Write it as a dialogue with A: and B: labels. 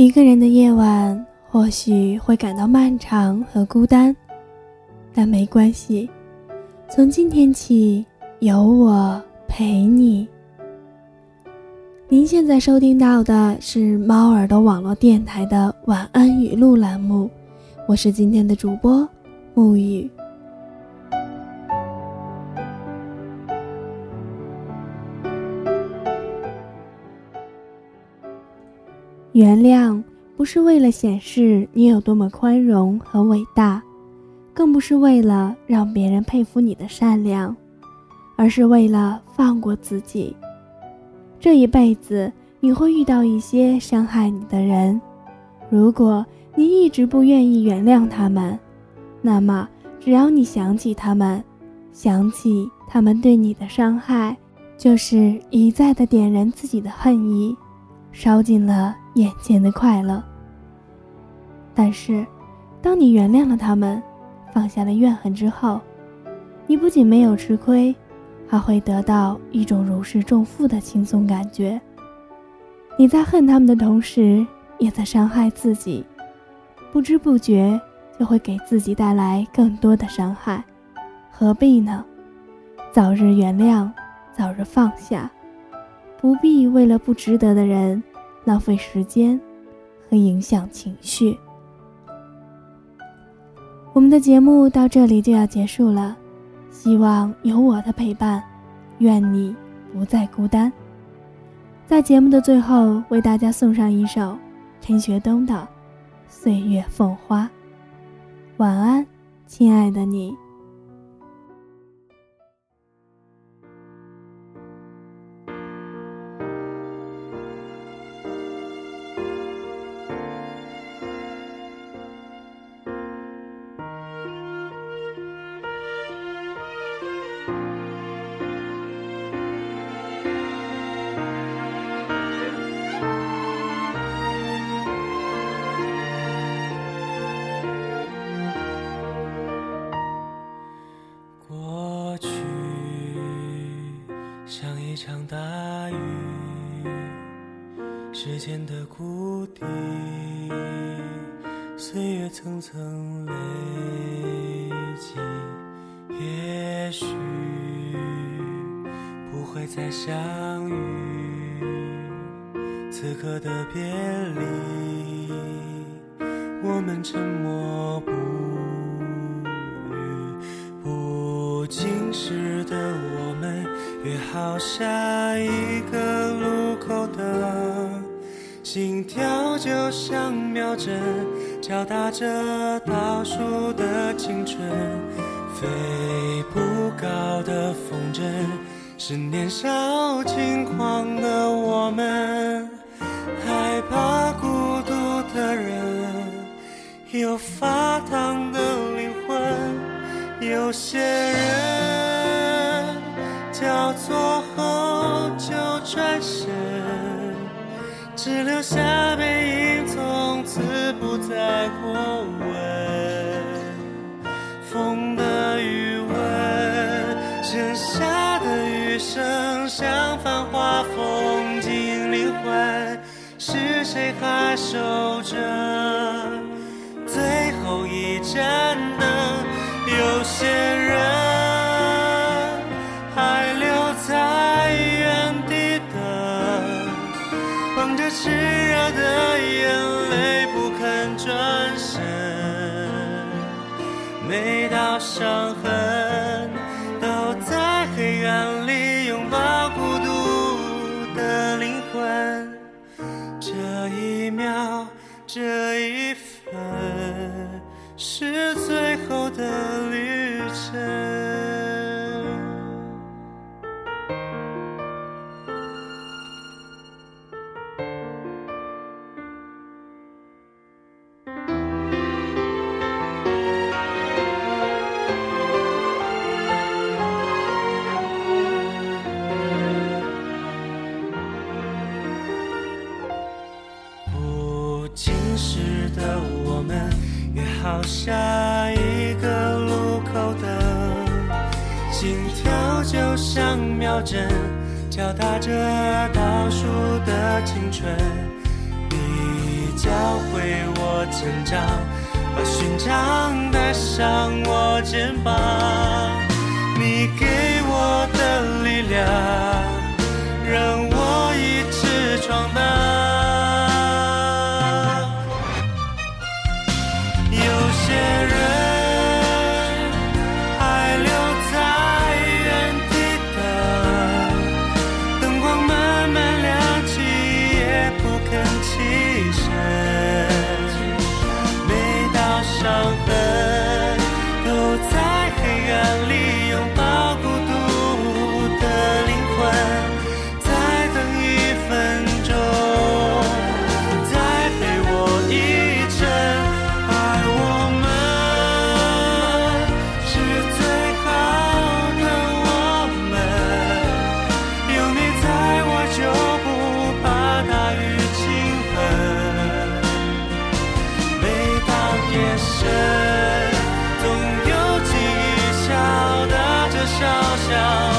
A: 一个人的夜晚或许会感到漫长和孤单，但没关系，从今天起有我陪你。您现在收听到的是猫耳朵网络电台的晚安语录栏目，我是今天的主播沐雨。原谅不是为了显示你有多么宽容和伟大，更不是为了让别人佩服你的善良，而是为了放过自己。这一辈子你会遇到一些伤害你的人，如果你一直不愿意原谅他们，那么只要你想起他们，想起他们对你的伤害，就是一再的点燃自己的恨意。烧尽了眼前的快乐。但是，当你原谅了他们，放下了怨恨之后，你不仅没有吃亏，还会得到一种如释重负的轻松感觉。你在恨他们的同时，也在伤害自己，不知不觉就会给自己带来更多的伤害。何必呢？早日原谅，早日放下。不必为了不值得的人浪费时间和影响情绪。我们的节目到这里就要结束了，希望有我的陪伴，愿你不再孤单。在节目的最后，为大家送上一首陈学冬的《岁月凤花》。晚安，亲爱的你。
B: 一场大雨时间的谷底，岁月层层累积，也许不会再相遇。此刻的别离，我们沉默不语不经事的我们，约好下一个路口的。心跳就像秒针，敲打着倒数的青春。飞不高的风筝，是年少轻狂的我们。害怕孤独的人，有发烫的。有些人交错后就转身。只留下背影，从此不再过问。风的余温，剩下的余生，像繁华风景灵魂，是谁还守着最后一盏灯？有些人还留在原地等，捧着。炽热的眼泪不肯转身，每道伤痕都在黑暗里拥抱孤独的灵魂。这一秒，这一分，是下一个路口的心跳就像秒针，敲打着倒数的青春。你教会我成长，把勋章带上我肩膀。你给我的力量，想，